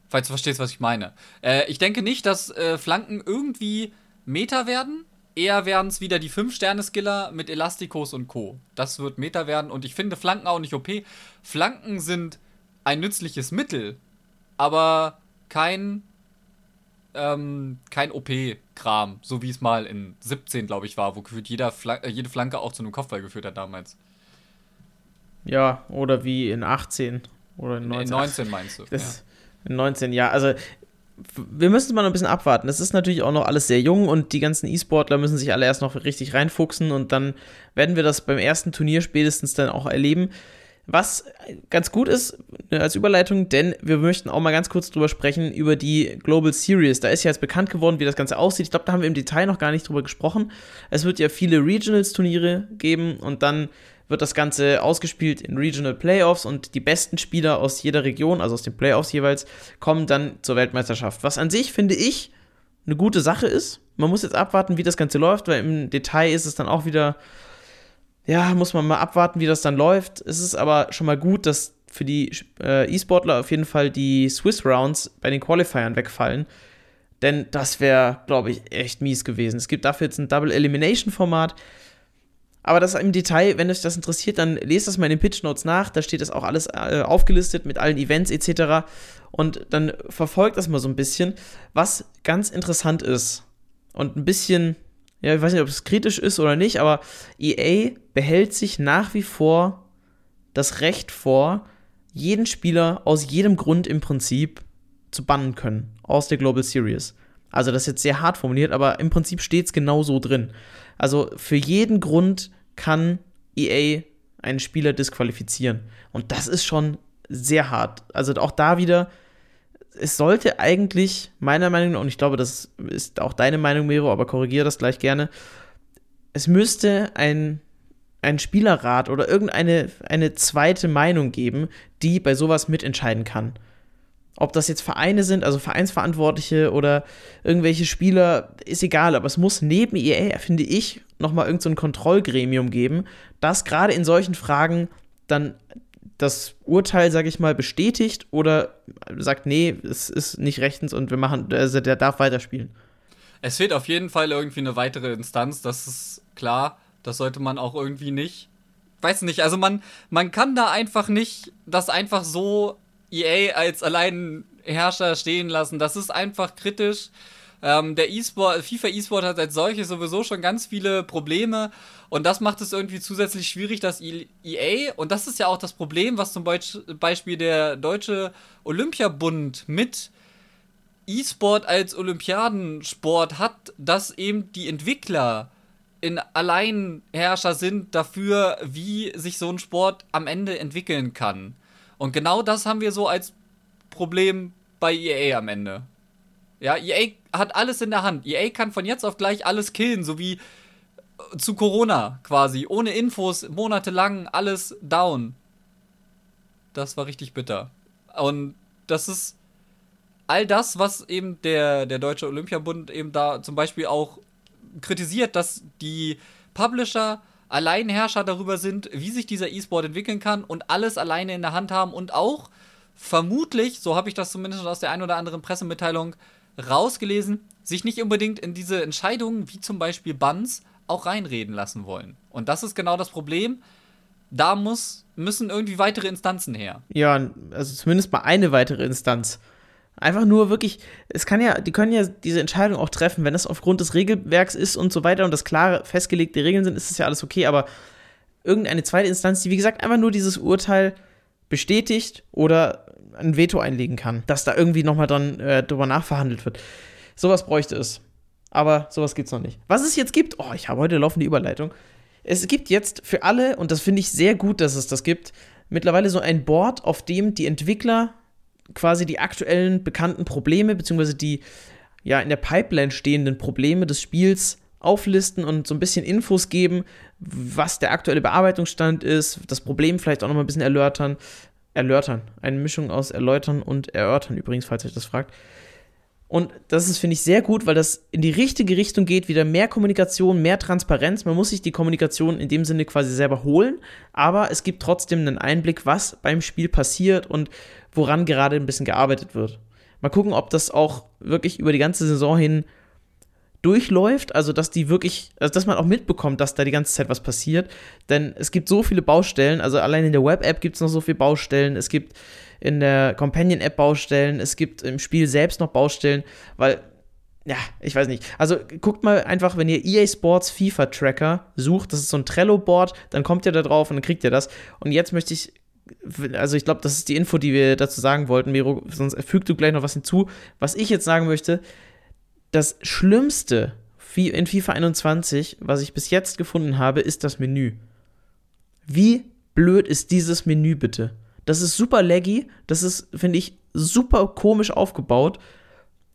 Falls du verstehst, was ich meine. Äh, ich denke nicht, dass äh, Flanken irgendwie Meta werden. Eher werden es wieder die 5-Sterne-Skiller mit Elastikos und Co. Das wird Meta werden und ich finde Flanken auch nicht OP. Flanken sind ein nützliches Mittel, aber kein ähm, kein OP-Kram, so wie es mal in 17, glaube ich, war, wo gefühlt jeder Fla äh, jede Flanke auch zu einem Kopfball geführt hat damals. Ja, oder wie in 18 oder in 19. In 19 meinst du. Das, ja. In 19, ja. Also wir müssen mal noch ein bisschen abwarten. Das ist natürlich auch noch alles sehr jung und die ganzen E-Sportler müssen sich alle erst noch richtig reinfuchsen und dann werden wir das beim ersten Turnier spätestens dann auch erleben. Was ganz gut ist äh, als Überleitung, denn wir möchten auch mal ganz kurz drüber sprechen, über die Global Series. Da ist ja jetzt bekannt geworden, wie das Ganze aussieht. Ich glaube, da haben wir im Detail noch gar nicht drüber gesprochen. Es wird ja viele Regionals-Turniere geben und dann wird das Ganze ausgespielt in Regional Playoffs und die besten Spieler aus jeder Region, also aus den Playoffs jeweils, kommen dann zur Weltmeisterschaft. Was an sich, finde ich, eine gute Sache ist. Man muss jetzt abwarten, wie das Ganze läuft, weil im Detail ist es dann auch wieder ja, muss man mal abwarten, wie das dann läuft. Es ist aber schon mal gut, dass für die äh, E-Sportler auf jeden Fall die Swiss Rounds bei den Qualifiern wegfallen. Denn das wäre, glaube ich, echt mies gewesen. Es gibt dafür jetzt ein Double Elimination Format. Aber das im Detail, wenn euch das interessiert, dann lest das mal in den Pitch Notes nach. Da steht das auch alles äh, aufgelistet mit allen Events etc. Und dann verfolgt das mal so ein bisschen. Was ganz interessant ist und ein bisschen ja, ich weiß nicht, ob es kritisch ist oder nicht, aber EA behält sich nach wie vor das Recht vor, jeden Spieler aus jedem Grund im Prinzip zu bannen können aus der Global Series. Also das ist jetzt sehr hart formuliert, aber im Prinzip steht es genau so drin. Also für jeden Grund kann EA einen Spieler disqualifizieren. Und das ist schon sehr hart. Also auch da wieder es sollte eigentlich, meiner Meinung nach, und ich glaube, das ist auch deine Meinung, Mero, aber korrigiere das gleich gerne, es müsste ein, ein Spielerrat oder irgendeine eine zweite Meinung geben, die bei sowas mitentscheiden kann. Ob das jetzt Vereine sind, also Vereinsverantwortliche oder irgendwelche Spieler, ist egal, aber es muss neben EA, finde ich, nochmal irgendein so Kontrollgremium geben, das gerade in solchen Fragen dann das Urteil, sage ich mal, bestätigt oder sagt, nee, es ist nicht rechtens und wir machen, also der darf weiterspielen. Es fehlt auf jeden Fall irgendwie eine weitere Instanz, das ist klar. Das sollte man auch irgendwie nicht. Weiß nicht, also man, man kann da einfach nicht das einfach so EA als Alleinherrscher stehen lassen. Das ist einfach kritisch. Ähm, der E-Sport, FIFA E-Sport hat als solches sowieso schon ganz viele Probleme und das macht es irgendwie zusätzlich schwierig, dass EA, und das ist ja auch das Problem, was zum Beispiel der Deutsche Olympiabund mit E-Sport als Olympiadensport hat, dass eben die Entwickler in Alleinherrscher sind dafür, wie sich so ein Sport am Ende entwickeln kann. Und genau das haben wir so als Problem bei EA am Ende. Ja, EA hat alles in der Hand. EA kann von jetzt auf gleich alles killen, so wie äh, zu Corona quasi. Ohne Infos, monatelang alles down. Das war richtig bitter. Und das ist all das, was eben der, der Deutsche Olympiabund eben da zum Beispiel auch kritisiert, dass die Publisher Alleinherrscher darüber sind, wie sich dieser E-Sport entwickeln kann und alles alleine in der Hand haben und auch vermutlich, so habe ich das zumindest aus der einen oder anderen Pressemitteilung rausgelesen, sich nicht unbedingt in diese Entscheidungen, wie zum Beispiel Bans, auch reinreden lassen wollen. Und das ist genau das Problem. Da muss, müssen irgendwie weitere Instanzen her. Ja, also zumindest mal eine weitere Instanz. Einfach nur wirklich, es kann ja, die können ja diese Entscheidung auch treffen, wenn das aufgrund des Regelwerks ist und so weiter und das klare festgelegte Regeln sind, ist das ja alles okay, aber irgendeine zweite Instanz, die wie gesagt einfach nur dieses Urteil bestätigt oder ein Veto einlegen kann, dass da irgendwie nochmal dann äh, drüber nachverhandelt wird. Sowas bräuchte es. Aber sowas gibt es noch nicht. Was es jetzt gibt, oh, ich habe heute laufende Überleitung. Es gibt jetzt für alle, und das finde ich sehr gut, dass es das gibt, mittlerweile so ein Board, auf dem die Entwickler quasi die aktuellen bekannten Probleme, beziehungsweise die ja in der Pipeline stehenden Probleme des Spiels auflisten und so ein bisschen Infos geben, was der aktuelle Bearbeitungsstand ist, das Problem vielleicht auch noch mal ein bisschen erläutern. Erläutern. Eine Mischung aus erläutern und erörtern übrigens, falls euch das fragt. Und das ist, finde ich, sehr gut, weil das in die richtige Richtung geht, wieder mehr Kommunikation, mehr Transparenz. Man muss sich die Kommunikation in dem Sinne quasi selber holen, aber es gibt trotzdem einen Einblick, was beim Spiel passiert und woran gerade ein bisschen gearbeitet wird. Mal gucken, ob das auch wirklich über die ganze Saison hin durchläuft, also dass die wirklich, also dass man auch mitbekommt, dass da die ganze Zeit was passiert. Denn es gibt so viele Baustellen, also allein in der Web-App gibt es noch so viele Baustellen, es gibt in der Companion-App Baustellen, es gibt im Spiel selbst noch Baustellen, weil, ja, ich weiß nicht. Also guckt mal einfach, wenn ihr EA Sports FIFA Tracker sucht, das ist so ein Trello-Board, dann kommt ihr da drauf und dann kriegt ihr das. Und jetzt möchte ich also ich glaube, das ist die Info, die wir dazu sagen wollten, Miro, sonst fügt du gleich noch was hinzu. Was ich jetzt sagen möchte, das Schlimmste in FIFA 21, was ich bis jetzt gefunden habe, ist das Menü. Wie blöd ist dieses Menü bitte? Das ist super laggy, das ist, finde ich, super komisch aufgebaut.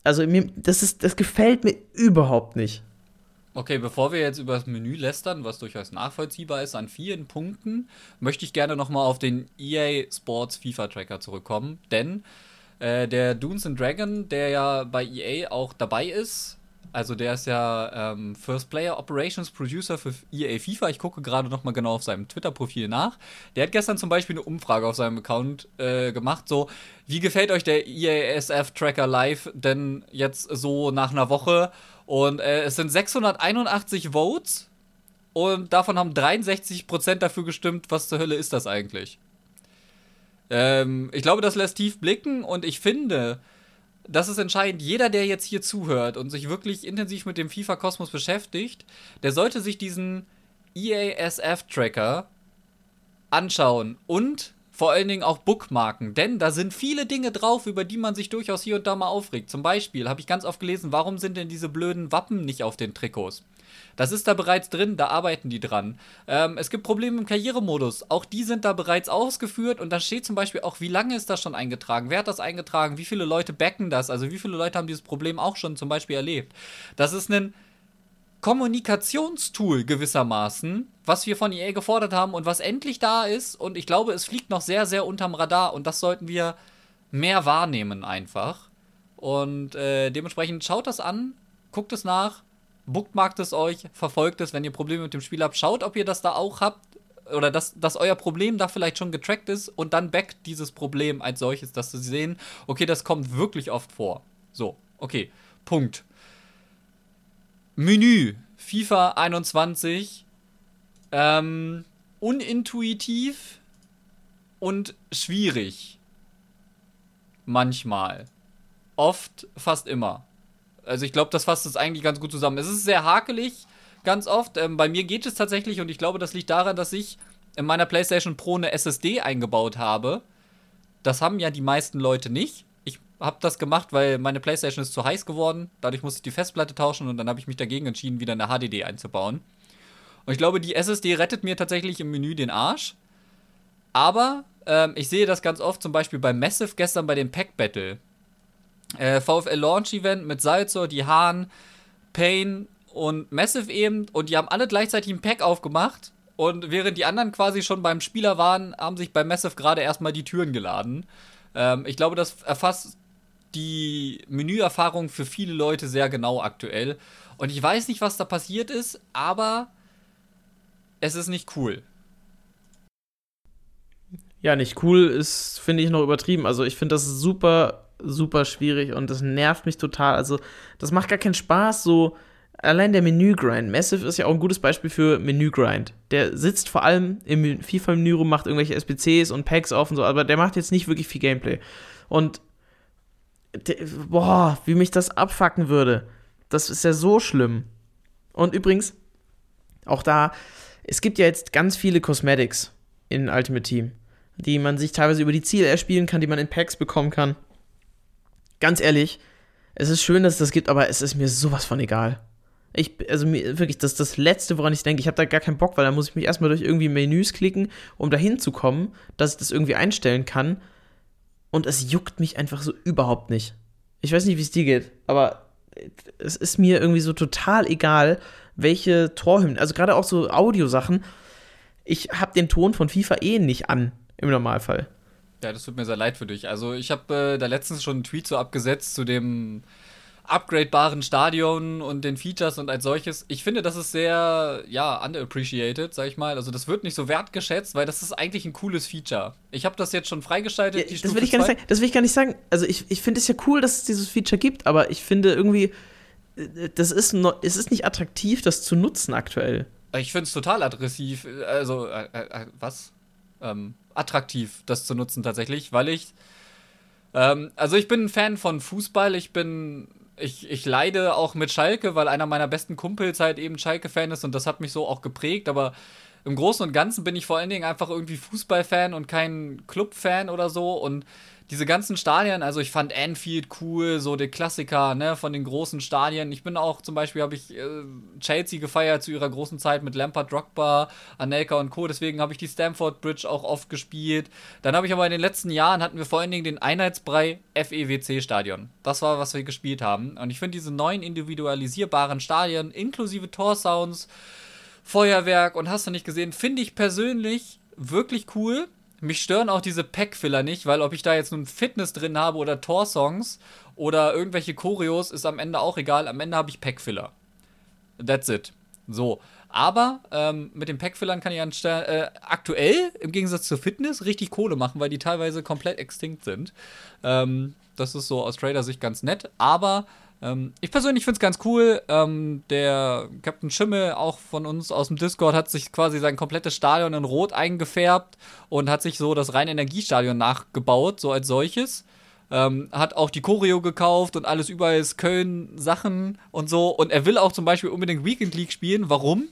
Also, mir, das, ist, das gefällt mir überhaupt nicht. Okay, bevor wir jetzt über das Menü lästern, was durchaus nachvollziehbar ist an vielen Punkten, möchte ich gerne nochmal auf den EA Sports FIFA Tracker zurückkommen. Denn äh, der Dunes and Dragon, der ja bei EA auch dabei ist, also der ist ja ähm, First Player Operations Producer für EA FIFA. Ich gucke gerade noch mal genau auf seinem Twitter-Profil nach. Der hat gestern zum Beispiel eine Umfrage auf seinem Account äh, gemacht, so wie gefällt euch der EASF Tracker Live denn jetzt so nach einer Woche? Und äh, es sind 681 Votes und davon haben 63% dafür gestimmt, was zur Hölle ist das eigentlich? Ähm, ich glaube, das lässt tief blicken und ich finde, das ist entscheidend. Jeder, der jetzt hier zuhört und sich wirklich intensiv mit dem FIFA-Kosmos beschäftigt, der sollte sich diesen EASF-Tracker anschauen und vor allen Dingen auch Bookmarken, denn da sind viele Dinge drauf, über die man sich durchaus hier und da mal aufregt. Zum Beispiel habe ich ganz oft gelesen, warum sind denn diese blöden Wappen nicht auf den Trikots? Das ist da bereits drin, da arbeiten die dran. Ähm, es gibt Probleme im Karrieremodus, auch die sind da bereits ausgeführt und da steht zum Beispiel auch, wie lange ist das schon eingetragen, wer hat das eingetragen, wie viele Leute backen das, also wie viele Leute haben dieses Problem auch schon zum Beispiel erlebt. Das ist ein Kommunikationstool gewissermaßen, was wir von EA gefordert haben und was endlich da ist und ich glaube, es fliegt noch sehr, sehr unterm Radar und das sollten wir mehr wahrnehmen einfach. Und äh, dementsprechend schaut das an, guckt es nach bookmarkt es euch, verfolgt es, wenn ihr Probleme mit dem Spiel habt. Schaut, ob ihr das da auch habt oder dass, dass euer Problem da vielleicht schon getrackt ist und dann backt dieses Problem als solches, dass sie sehen, okay, das kommt wirklich oft vor. So, okay, Punkt. Menü, FIFA 21, ähm, unintuitiv und schwierig. Manchmal. Oft, fast immer. Also ich glaube, das fasst es eigentlich ganz gut zusammen. Es ist sehr hakelig, ganz oft. Ähm, bei mir geht es tatsächlich und ich glaube, das liegt daran, dass ich in meiner PlayStation Pro eine SSD eingebaut habe. Das haben ja die meisten Leute nicht. Ich habe das gemacht, weil meine PlayStation ist zu heiß geworden. Dadurch musste ich die Festplatte tauschen und dann habe ich mich dagegen entschieden, wieder eine HDD einzubauen. Und ich glaube, die SSD rettet mir tatsächlich im Menü den Arsch. Aber ähm, ich sehe das ganz oft, zum Beispiel bei Massive gestern bei dem Pack Battle äh, VfL Launch Event mit Salzor, die Hahn, Payne und Massive eben und die haben alle gleichzeitig ein Pack aufgemacht und während die anderen quasi schon beim Spieler waren, haben sich bei Massive gerade erstmal die Türen geladen. Ähm, ich glaube, das erfasst die Menüerfahrung für viele Leute sehr genau aktuell. Und ich weiß nicht, was da passiert ist, aber es ist nicht cool. Ja, nicht cool ist, finde ich, noch übertrieben. Also ich finde das super super schwierig und das nervt mich total. Also, das macht gar keinen Spaß, so allein der Menü-Grind. Massive ist ja auch ein gutes Beispiel für Menü-Grind. Der sitzt vor allem im FIFA-Menü rum, macht irgendwelche SPCs und Packs auf und so, aber der macht jetzt nicht wirklich viel Gameplay. Und der, boah, wie mich das abfacken würde. Das ist ja so schlimm. Und übrigens, auch da, es gibt ja jetzt ganz viele Cosmetics in Ultimate Team. die man sich teilweise über die Ziele erspielen kann, die man in Packs bekommen kann. Ganz ehrlich, es ist schön, dass es das gibt, aber es ist mir sowas von egal. Ich, also mir, wirklich, das ist das Letzte, woran ich denke. Ich habe da gar keinen Bock, weil da muss ich mich erstmal durch irgendwie Menüs klicken, um dahin zu kommen, dass ich das irgendwie einstellen kann. Und es juckt mich einfach so überhaupt nicht. Ich weiß nicht, wie es dir geht, aber es ist mir irgendwie so total egal, welche Torhymnen, also gerade auch so Audiosachen. Ich habe den Ton von FIFA eh nicht an, im Normalfall. Ja, das tut mir sehr leid für dich. Also ich habe äh, da letztens schon einen Tweet so abgesetzt zu dem upgradebaren Stadion und den Features und als solches. Ich finde, das ist sehr, ja, underappreciated, sag ich mal. Also das wird nicht so wertgeschätzt, weil das ist eigentlich ein cooles Feature. Ich habe das jetzt schon freigeschaltet. Ja, das, will ich gar nicht sagen, das will ich gar nicht sagen. Also ich, ich finde es ja cool, dass es dieses Feature gibt, aber ich finde irgendwie, äh, das ist, no, es ist nicht attraktiv, das zu nutzen aktuell. Ich finde es total aggressiv. Also, äh, äh, was? Ähm, attraktiv, das zu nutzen tatsächlich, weil ich. Ähm, also ich bin ein Fan von Fußball. Ich bin ich, ich leide auch mit Schalke, weil einer meiner besten Kumpels halt eben Schalke-Fan ist und das hat mich so auch geprägt, aber im Großen und Ganzen bin ich vor allen Dingen einfach irgendwie Fußballfan und kein Clubfan oder so und diese ganzen Stadien, also ich fand Anfield cool, so der Klassiker, ne, von den großen Stadien. Ich bin auch zum Beispiel, habe ich äh, Chelsea gefeiert zu ihrer großen Zeit mit Lampard, Drogba, Anelka und Co. Deswegen habe ich die Stamford Bridge auch oft gespielt. Dann habe ich aber in den letzten Jahren hatten wir vor allen Dingen den Einheitsbrei FEWC Stadion. Das war, was wir gespielt haben. Und ich finde diese neuen individualisierbaren Stadien inklusive Torsounds, Feuerwerk und hast du nicht gesehen, finde ich persönlich wirklich cool mich stören auch diese Pack-Filler nicht, weil ob ich da jetzt nun Fitness drin habe oder Tor-Songs oder irgendwelche Choreos, ist am Ende auch egal. Am Ende habe ich Pack-Filler. That's it. So. Aber ähm, mit den Pack-Fillern kann ich äh, aktuell im Gegensatz zur Fitness richtig Kohle machen, weil die teilweise komplett extinkt sind. Ähm, das ist so aus Trader-Sicht ganz nett. Aber ähm, ich persönlich finde es ganz cool. Ähm, der Captain Schimmel, auch von uns aus dem Discord, hat sich quasi sein komplettes Stadion in Rot eingefärbt und hat sich so das reine Energiestadion nachgebaut, so als solches. Ähm, hat auch die Choreo gekauft und alles überall ist Köln Sachen und so. Und er will auch zum Beispiel unbedingt Weekend League spielen. Warum?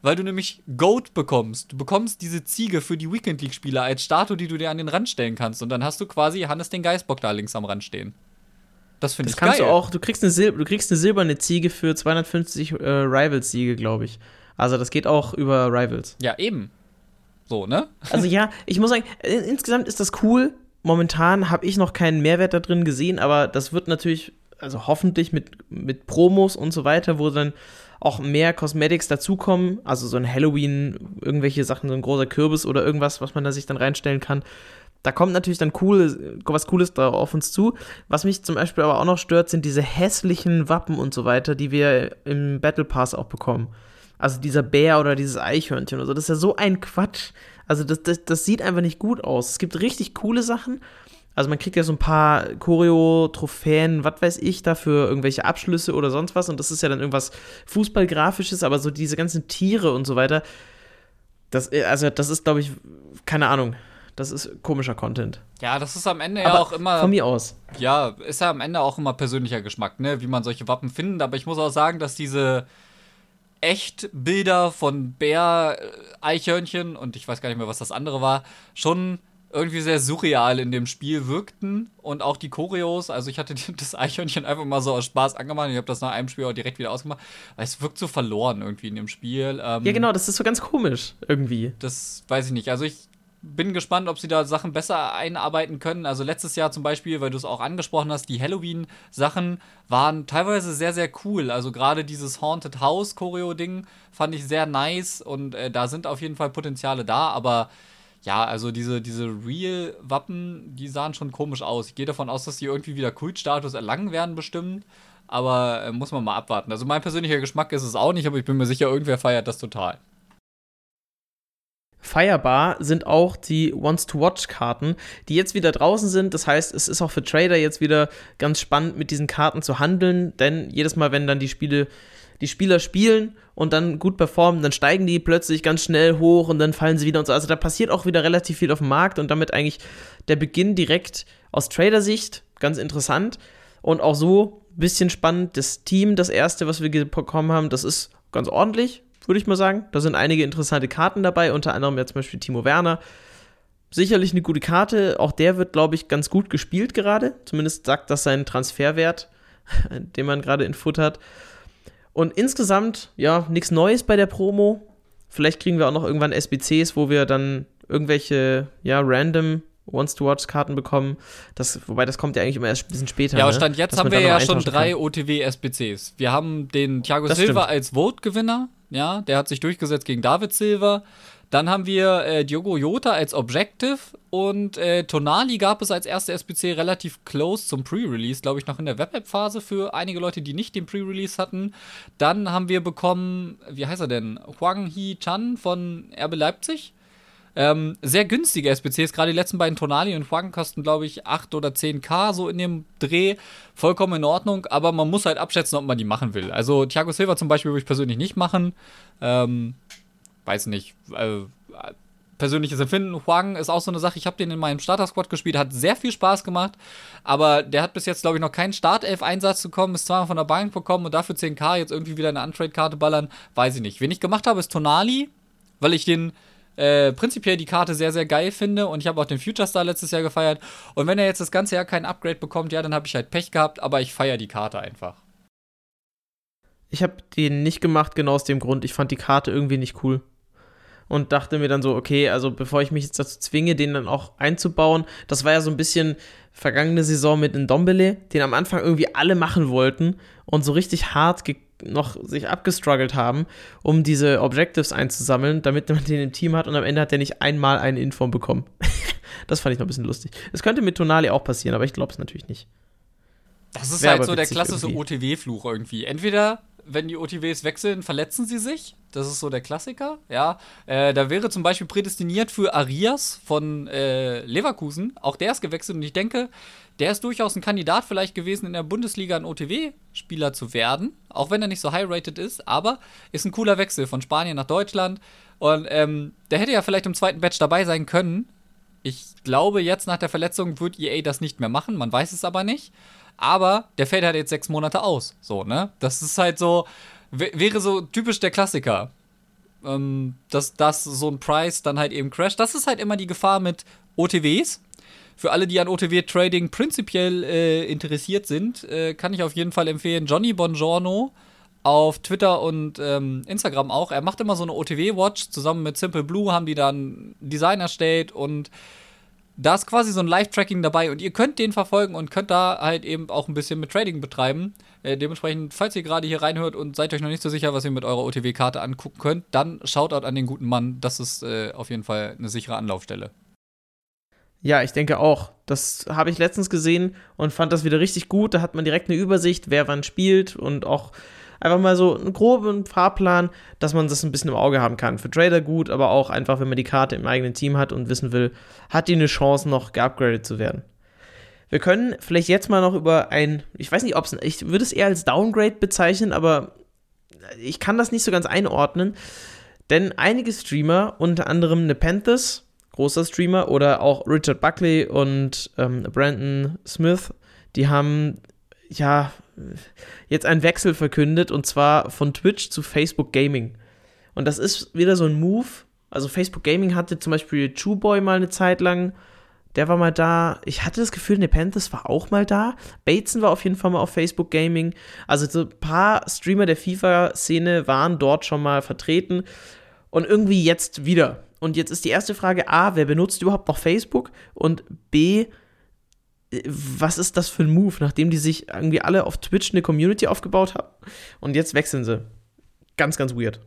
Weil du nämlich Goat bekommst. Du bekommst diese Ziege für die Weekend League Spieler als Statue, die du dir an den Rand stellen kannst. Und dann hast du quasi Hannes den Geistbock da links am Rand stehen. Das finde ich kannst geil. du auch, du kriegst eine, Sil du kriegst eine silberne Ziege für 250 äh, Rivals-Siege, glaube ich. Also das geht auch über Rivals. Ja, eben. So, ne? Also ja, ich muss sagen, insgesamt ist das cool. Momentan habe ich noch keinen Mehrwert da drin gesehen, aber das wird natürlich, also hoffentlich mit, mit Promos und so weiter, wo dann auch mehr Cosmetics dazukommen, also so ein Halloween, irgendwelche Sachen, so ein großer Kürbis oder irgendwas, was man da sich dann reinstellen kann da kommt natürlich dann cool, was Cooles da auf uns zu. Was mich zum Beispiel aber auch noch stört, sind diese hässlichen Wappen und so weiter, die wir im Battle Pass auch bekommen. Also dieser Bär oder dieses Eichhörnchen oder so. Das ist ja so ein Quatsch. Also das, das, das sieht einfach nicht gut aus. Es gibt richtig coole Sachen. Also man kriegt ja so ein paar Choreo, Trophäen, was weiß ich, dafür irgendwelche Abschlüsse oder sonst was. Und das ist ja dann irgendwas Fußballgrafisches, aber so diese ganzen Tiere und so weiter. Das, also das ist, glaube ich, keine Ahnung. Das ist komischer Content. Ja, das ist am Ende aber ja auch immer. Von mir aus. Ja, ist ja am Ende auch immer persönlicher Geschmack, ne? Wie man solche Wappen findet. Aber ich muss auch sagen, dass diese Echtbilder von Bär-Eichhörnchen und ich weiß gar nicht mehr, was das andere war, schon irgendwie sehr surreal in dem Spiel wirkten und auch die Choreos. Also ich hatte <laughs> das Eichhörnchen einfach mal so aus Spaß angemacht. Ich habe das nach einem Spiel auch direkt wieder ausgemacht. Weil es wirkt so verloren irgendwie in dem Spiel. Ähm, ja, genau, das ist so ganz komisch irgendwie. Das weiß ich nicht. Also ich bin gespannt, ob sie da Sachen besser einarbeiten können. Also letztes Jahr zum Beispiel, weil du es auch angesprochen hast, die Halloween-Sachen waren teilweise sehr, sehr cool. Also gerade dieses Haunted House-Choreo-Ding fand ich sehr nice und äh, da sind auf jeden Fall Potenziale da, aber ja, also diese, diese Real-Wappen, die sahen schon komisch aus. Ich gehe davon aus, dass die irgendwie wieder Kultstatus erlangen werden, bestimmt. Aber äh, muss man mal abwarten. Also mein persönlicher Geschmack ist es auch nicht, aber ich bin mir sicher, irgendwer feiert das total feierbar sind auch die Wants-to-Watch-Karten, die jetzt wieder draußen sind. Das heißt, es ist auch für Trader jetzt wieder ganz spannend, mit diesen Karten zu handeln, denn jedes Mal, wenn dann die Spiele die Spieler spielen und dann gut performen, dann steigen die plötzlich ganz schnell hoch und dann fallen sie wieder und so. Also da passiert auch wieder relativ viel auf dem Markt und damit eigentlich der Beginn direkt aus Trader-Sicht ganz interessant und auch so ein bisschen spannend. Das Team, das erste, was wir bekommen haben, das ist ganz ordentlich, würde ich mal sagen. Da sind einige interessante Karten dabei, unter anderem ja zum Beispiel Timo Werner. sicherlich eine gute Karte. Auch der wird, glaube ich, ganz gut gespielt gerade. Zumindest sagt das seinen Transferwert, <laughs> den man gerade in Foot hat. Und insgesamt, ja, nichts Neues bei der Promo. Vielleicht kriegen wir auch noch irgendwann SBCs, wo wir dann irgendwelche, ja, random Wants-to-Watch-Karten bekommen. Das, wobei das kommt ja eigentlich immer erst ein bisschen später. Ja, aber ne? Stand jetzt haben wir ja schon drei OTW-SBCs. Wir haben den Thiago das Silva stimmt. als Vote-Gewinner. Ja, der hat sich durchgesetzt gegen David Silva. Dann haben wir äh, Diogo Jota als Objective und äh, Tonali gab es als erste SBC relativ close zum Pre-Release, glaube ich, noch in der Web-App-Phase für einige Leute, die nicht den Pre-Release hatten. Dann haben wir bekommen, wie heißt er denn? Huang Hee Chan von RB Leipzig. Ähm, sehr günstige SBCs, gerade die letzten beiden Tonali und Huang kosten, glaube ich, 8 oder 10k so in dem Dreh. Vollkommen in Ordnung, aber man muss halt abschätzen, ob man die machen will. Also Thiago Silva zum Beispiel würde ich persönlich nicht machen. Ähm, weiß nicht, äh, persönliches Empfinden. Huang ist auch so eine Sache. Ich habe den in meinem Starter-Squad gespielt, hat sehr viel Spaß gemacht, aber der hat bis jetzt, glaube ich, noch keinen Startelf-Einsatz bekommen, ist zweimal von der Bank bekommen und dafür 10k jetzt irgendwie wieder eine Untrade-Karte ballern, weiß ich nicht. Wen ich gemacht habe, ist Tonali, weil ich den äh, prinzipiell die Karte sehr, sehr geil finde und ich habe auch den Future Star letztes Jahr gefeiert. Und wenn er jetzt das ganze Jahr kein Upgrade bekommt, ja, dann habe ich halt Pech gehabt, aber ich feiere die Karte einfach. Ich habe den nicht gemacht, genau aus dem Grund, ich fand die Karte irgendwie nicht cool und dachte mir dann so, okay, also bevor ich mich jetzt dazu zwinge, den dann auch einzubauen, das war ja so ein bisschen vergangene Saison mit Ndombele, den am Anfang irgendwie alle machen wollten und so richtig hart noch sich abgestruggelt haben, um diese Objectives einzusammeln, damit man den im Team hat und am Ende hat er nicht einmal einen Inform bekommen. <laughs> das fand ich noch ein bisschen lustig. Es könnte mit Tonali auch passieren, aber ich glaube es natürlich nicht. Das ist Wär halt so der klassische OTW-Fluch irgendwie. Entweder wenn die OTWs wechseln, verletzen sie sich. Das ist so der Klassiker. Ja, äh, da wäre zum Beispiel prädestiniert für Arias von äh, Leverkusen. Auch der ist gewechselt und ich denke, der ist durchaus ein Kandidat vielleicht gewesen, in der Bundesliga ein OTW-Spieler zu werden. Auch wenn er nicht so high-rated ist, aber ist ein cooler Wechsel von Spanien nach Deutschland. Und ähm, der hätte ja vielleicht im zweiten Batch dabei sein können. Ich glaube, jetzt nach der Verletzung wird EA das nicht mehr machen. Man weiß es aber nicht aber der fällt halt jetzt sechs Monate aus. So, ne? Das ist halt so, wäre so typisch der Klassiker. Ähm, dass, dass so ein Price dann halt eben crasht. Das ist halt immer die Gefahr mit OTWs. Für alle, die an OTW-Trading prinzipiell äh, interessiert sind, äh, kann ich auf jeden Fall empfehlen, Johnny Bongiorno auf Twitter und ähm, Instagram auch. Er macht immer so eine OTW-Watch. Zusammen mit Simple Blue haben die dann Design erstellt und da ist quasi so ein Live-Tracking dabei und ihr könnt den verfolgen und könnt da halt eben auch ein bisschen mit Trading betreiben. Äh, dementsprechend, falls ihr gerade hier reinhört und seid euch noch nicht so sicher, was ihr mit eurer OTW-Karte angucken könnt, dann Shoutout an den guten Mann. Das ist äh, auf jeden Fall eine sichere Anlaufstelle. Ja, ich denke auch. Das habe ich letztens gesehen und fand das wieder richtig gut. Da hat man direkt eine Übersicht, wer wann spielt und auch einfach mal so einen groben Fahrplan, dass man das ein bisschen im Auge haben kann. Für Trader gut, aber auch einfach, wenn man die Karte im eigenen Team hat und wissen will, hat die eine Chance, noch geupgradet zu werden. Wir können vielleicht jetzt mal noch über ein, ich weiß nicht, ob es, ich würde es eher als Downgrade bezeichnen, aber ich kann das nicht so ganz einordnen, denn einige Streamer, unter anderem Nepenthes, großer Streamer, oder auch Richard Buckley und ähm, Brandon Smith, die haben ja jetzt einen Wechsel verkündet und zwar von Twitch zu Facebook Gaming. Und das ist wieder so ein Move. Also Facebook Gaming hatte zum Beispiel Chewboy mal eine Zeit lang. Der war mal da. Ich hatte das Gefühl, Nepenthes war auch mal da. Bateson war auf jeden Fall mal auf Facebook Gaming. Also so ein paar Streamer der FIFA-Szene waren dort schon mal vertreten. Und irgendwie jetzt wieder. Und jetzt ist die erste Frage: A, wer benutzt überhaupt noch Facebook? Und B, was ist das für ein Move, nachdem die sich irgendwie alle auf Twitch eine Community aufgebaut haben und jetzt wechseln sie. Ganz, ganz weird.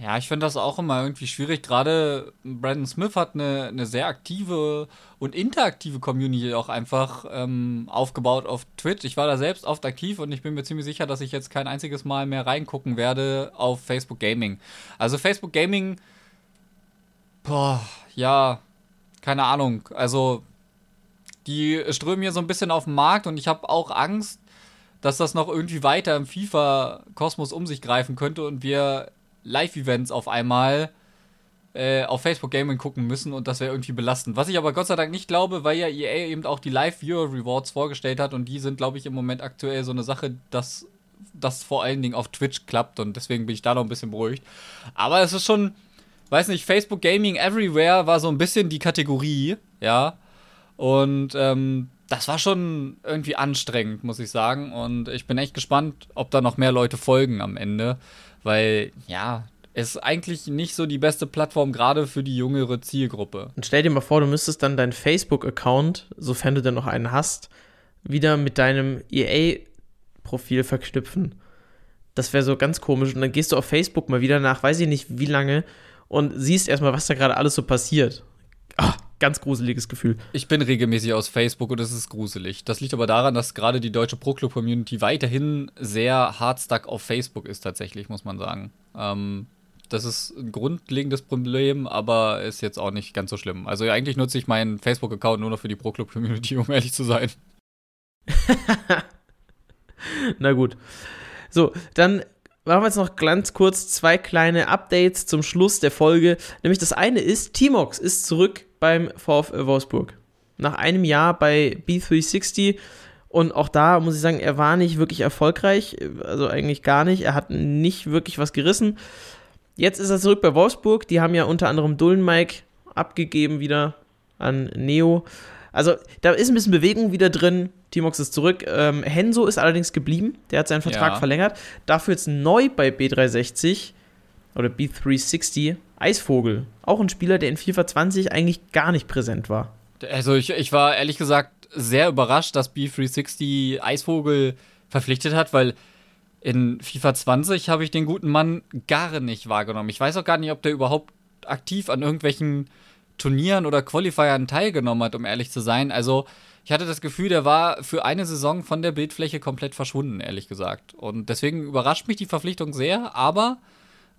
Ja, ich finde das auch immer irgendwie schwierig. Gerade Brandon Smith hat eine, eine sehr aktive und interaktive Community auch einfach ähm, aufgebaut auf Twitch. Ich war da selbst oft aktiv und ich bin mir ziemlich sicher, dass ich jetzt kein einziges Mal mehr reingucken werde auf Facebook Gaming. Also Facebook Gaming, boah, ja, keine Ahnung. Also die strömen hier so ein bisschen auf den Markt und ich habe auch Angst, dass das noch irgendwie weiter im FIFA-Kosmos um sich greifen könnte und wir Live-Events auf einmal äh, auf Facebook Gaming gucken müssen und das wäre irgendwie belastend. Was ich aber Gott sei Dank nicht glaube, weil ja EA eben auch die Live-Viewer-Rewards vorgestellt hat und die sind, glaube ich, im Moment aktuell so eine Sache, dass das vor allen Dingen auf Twitch klappt und deswegen bin ich da noch ein bisschen beruhigt. Aber es ist schon weiß nicht, Facebook Gaming Everywhere war so ein bisschen die Kategorie, ja. Und ähm, das war schon irgendwie anstrengend, muss ich sagen. Und ich bin echt gespannt, ob da noch mehr Leute folgen am Ende. Weil, ja, es ist eigentlich nicht so die beste Plattform, gerade für die jüngere Zielgruppe. Und stell dir mal vor, du müsstest dann deinen Facebook-Account, sofern du denn noch einen hast, wieder mit deinem EA-Profil verknüpfen. Das wäre so ganz komisch. Und dann gehst du auf Facebook mal wieder nach, weiß ich nicht wie lange, und siehst erstmal, was da gerade alles so passiert. Ah, ganz gruseliges Gefühl. Ich bin regelmäßig aus Facebook und es ist gruselig. Das liegt aber daran, dass gerade die deutsche Pro-Club-Community weiterhin sehr hardstuck auf Facebook ist, tatsächlich, muss man sagen. Ähm, das ist ein grundlegendes Problem, aber ist jetzt auch nicht ganz so schlimm. Also eigentlich nutze ich meinen Facebook-Account nur noch für die Pro-Club-Community, <laughs> um ehrlich zu sein. <laughs> Na gut. So, dann machen wir jetzt noch ganz kurz zwei kleine Updates zum Schluss der Folge. Nämlich das eine ist, Timox ist zurück beim VfL Wolfsburg. Nach einem Jahr bei B360 und auch da muss ich sagen, er war nicht wirklich erfolgreich, also eigentlich gar nicht. Er hat nicht wirklich was gerissen. Jetzt ist er zurück bei Wolfsburg. Die haben ja unter anderem Dullen Mike abgegeben wieder an Neo. Also da ist ein bisschen Bewegung wieder drin. Timox ist zurück. Ähm, Henso ist allerdings geblieben. Der hat seinen Vertrag ja. verlängert. Dafür jetzt neu bei B360 oder B360 Eisvogel. Auch ein Spieler, der in FIFA 20 eigentlich gar nicht präsent war. Also ich, ich war ehrlich gesagt sehr überrascht, dass B360 Eisvogel verpflichtet hat, weil in FIFA 20 habe ich den guten Mann gar nicht wahrgenommen. Ich weiß auch gar nicht, ob der überhaupt aktiv an irgendwelchen Turnieren oder Qualifiern teilgenommen hat, um ehrlich zu sein. Also, ich hatte das Gefühl, der war für eine Saison von der Bildfläche komplett verschwunden, ehrlich gesagt. Und deswegen überrascht mich die Verpflichtung sehr, aber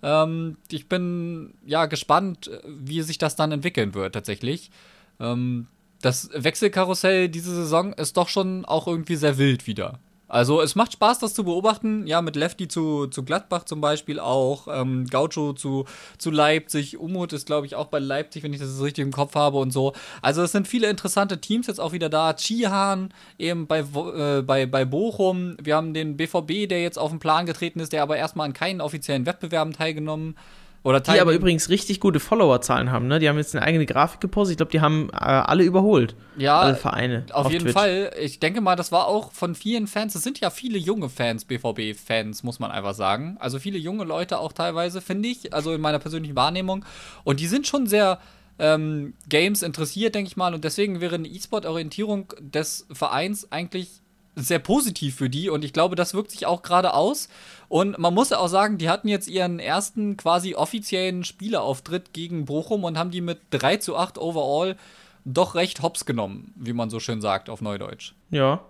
ähm, ich bin ja gespannt, wie sich das dann entwickeln wird, tatsächlich. Ähm, das Wechselkarussell diese Saison ist doch schon auch irgendwie sehr wild wieder. Also es macht Spaß, das zu beobachten. Ja, mit Lefty zu, zu Gladbach zum Beispiel auch, ähm, Gaucho zu, zu Leipzig, Umut ist, glaube ich, auch bei Leipzig, wenn ich das richtig im Kopf habe und so. Also es sind viele interessante Teams jetzt auch wieder da. Chihan eben bei, äh, bei, bei Bochum. Wir haben den BVB, der jetzt auf den Plan getreten ist, der aber erstmal an keinen offiziellen Wettbewerben teilgenommen hat oder die aber übrigens richtig gute Followerzahlen haben, ne? Die haben jetzt eine eigene Grafik gepostet. Ich glaube, die haben äh, alle überholt. Ja, alle Vereine. Auf, auf jeden Twitch. Fall. Ich denke mal, das war auch von vielen Fans. Es sind ja viele junge Fans, BVB-Fans, muss man einfach sagen. Also viele junge Leute auch teilweise, finde ich. Also in meiner persönlichen Wahrnehmung. Und die sind schon sehr ähm, Games interessiert, denke ich mal. Und deswegen wäre eine E-Sport-Orientierung des Vereins eigentlich sehr positiv für die und ich glaube, das wirkt sich auch gerade aus. Und man muss ja auch sagen, die hatten jetzt ihren ersten quasi offiziellen Spielerauftritt gegen Bochum und haben die mit 3 zu 8 overall doch recht hops genommen, wie man so schön sagt auf Neudeutsch. Ja.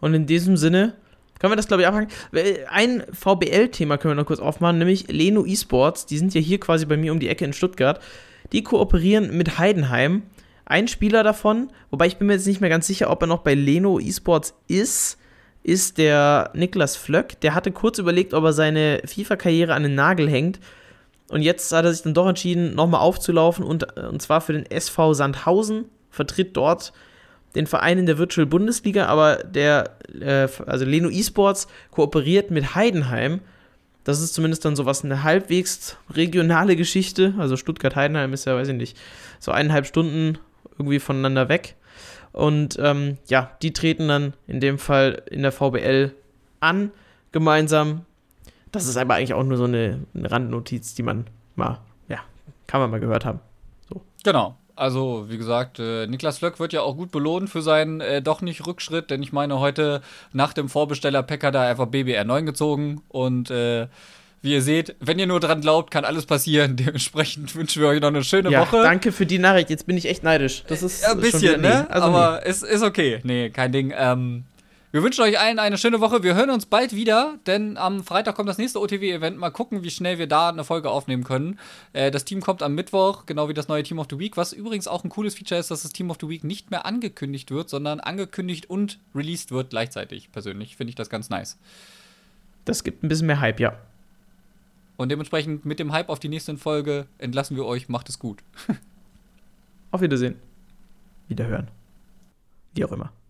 Und in diesem Sinne können wir das, glaube ich, abhaken. Ein VBL-Thema können wir noch kurz aufmachen, nämlich Leno Esports. Die sind ja hier quasi bei mir um die Ecke in Stuttgart. Die kooperieren mit Heidenheim ein Spieler davon, wobei ich bin mir jetzt nicht mehr ganz sicher, ob er noch bei Leno Esports ist, ist der Niklas Flöck. Der hatte kurz überlegt, ob er seine FIFA-Karriere an den Nagel hängt. Und jetzt hat er sich dann doch entschieden, nochmal aufzulaufen und, und zwar für den SV Sandhausen, vertritt dort den Verein in der Virtual Bundesliga, aber der, äh, also Leno Esports kooperiert mit Heidenheim. Das ist zumindest dann sowas eine halbwegs regionale Geschichte. Also Stuttgart-Heidenheim ist ja, weiß ich nicht, so eineinhalb Stunden irgendwie voneinander weg. Und ähm, ja, die treten dann in dem Fall in der VBL an, gemeinsam. Das ist aber eigentlich auch nur so eine, eine Randnotiz, die man mal, ja, kann man mal gehört haben. So. Genau. Also, wie gesagt, äh, Niklas Flöck wird ja auch gut belohnt für seinen äh, doch nicht Rückschritt, denn ich meine, heute nach dem Vorbesteller hat er einfach BBR 9 gezogen und äh, wie ihr seht, wenn ihr nur dran glaubt, kann alles passieren. <laughs> Dementsprechend wünschen wir euch noch eine schöne ja, Woche. Danke für die Nachricht. Jetzt bin ich echt neidisch. Das ist ja, ein bisschen, ne? Also Aber nee. es ist okay. Nee, kein Ding. Ähm, wir wünschen euch allen eine schöne Woche. Wir hören uns bald wieder, denn am Freitag kommt das nächste OTW-Event. Mal gucken, wie schnell wir da eine Folge aufnehmen können. Äh, das Team kommt am Mittwoch, genau wie das neue Team of the Week. Was übrigens auch ein cooles Feature ist, dass das Team of the Week nicht mehr angekündigt wird, sondern angekündigt und released wird gleichzeitig. Persönlich finde ich das ganz nice. Das gibt ein bisschen mehr Hype, ja. Und dementsprechend mit dem Hype auf die nächste Folge entlassen wir euch. Macht es gut. <laughs> auf Wiedersehen. Wiederhören. Wie auch immer.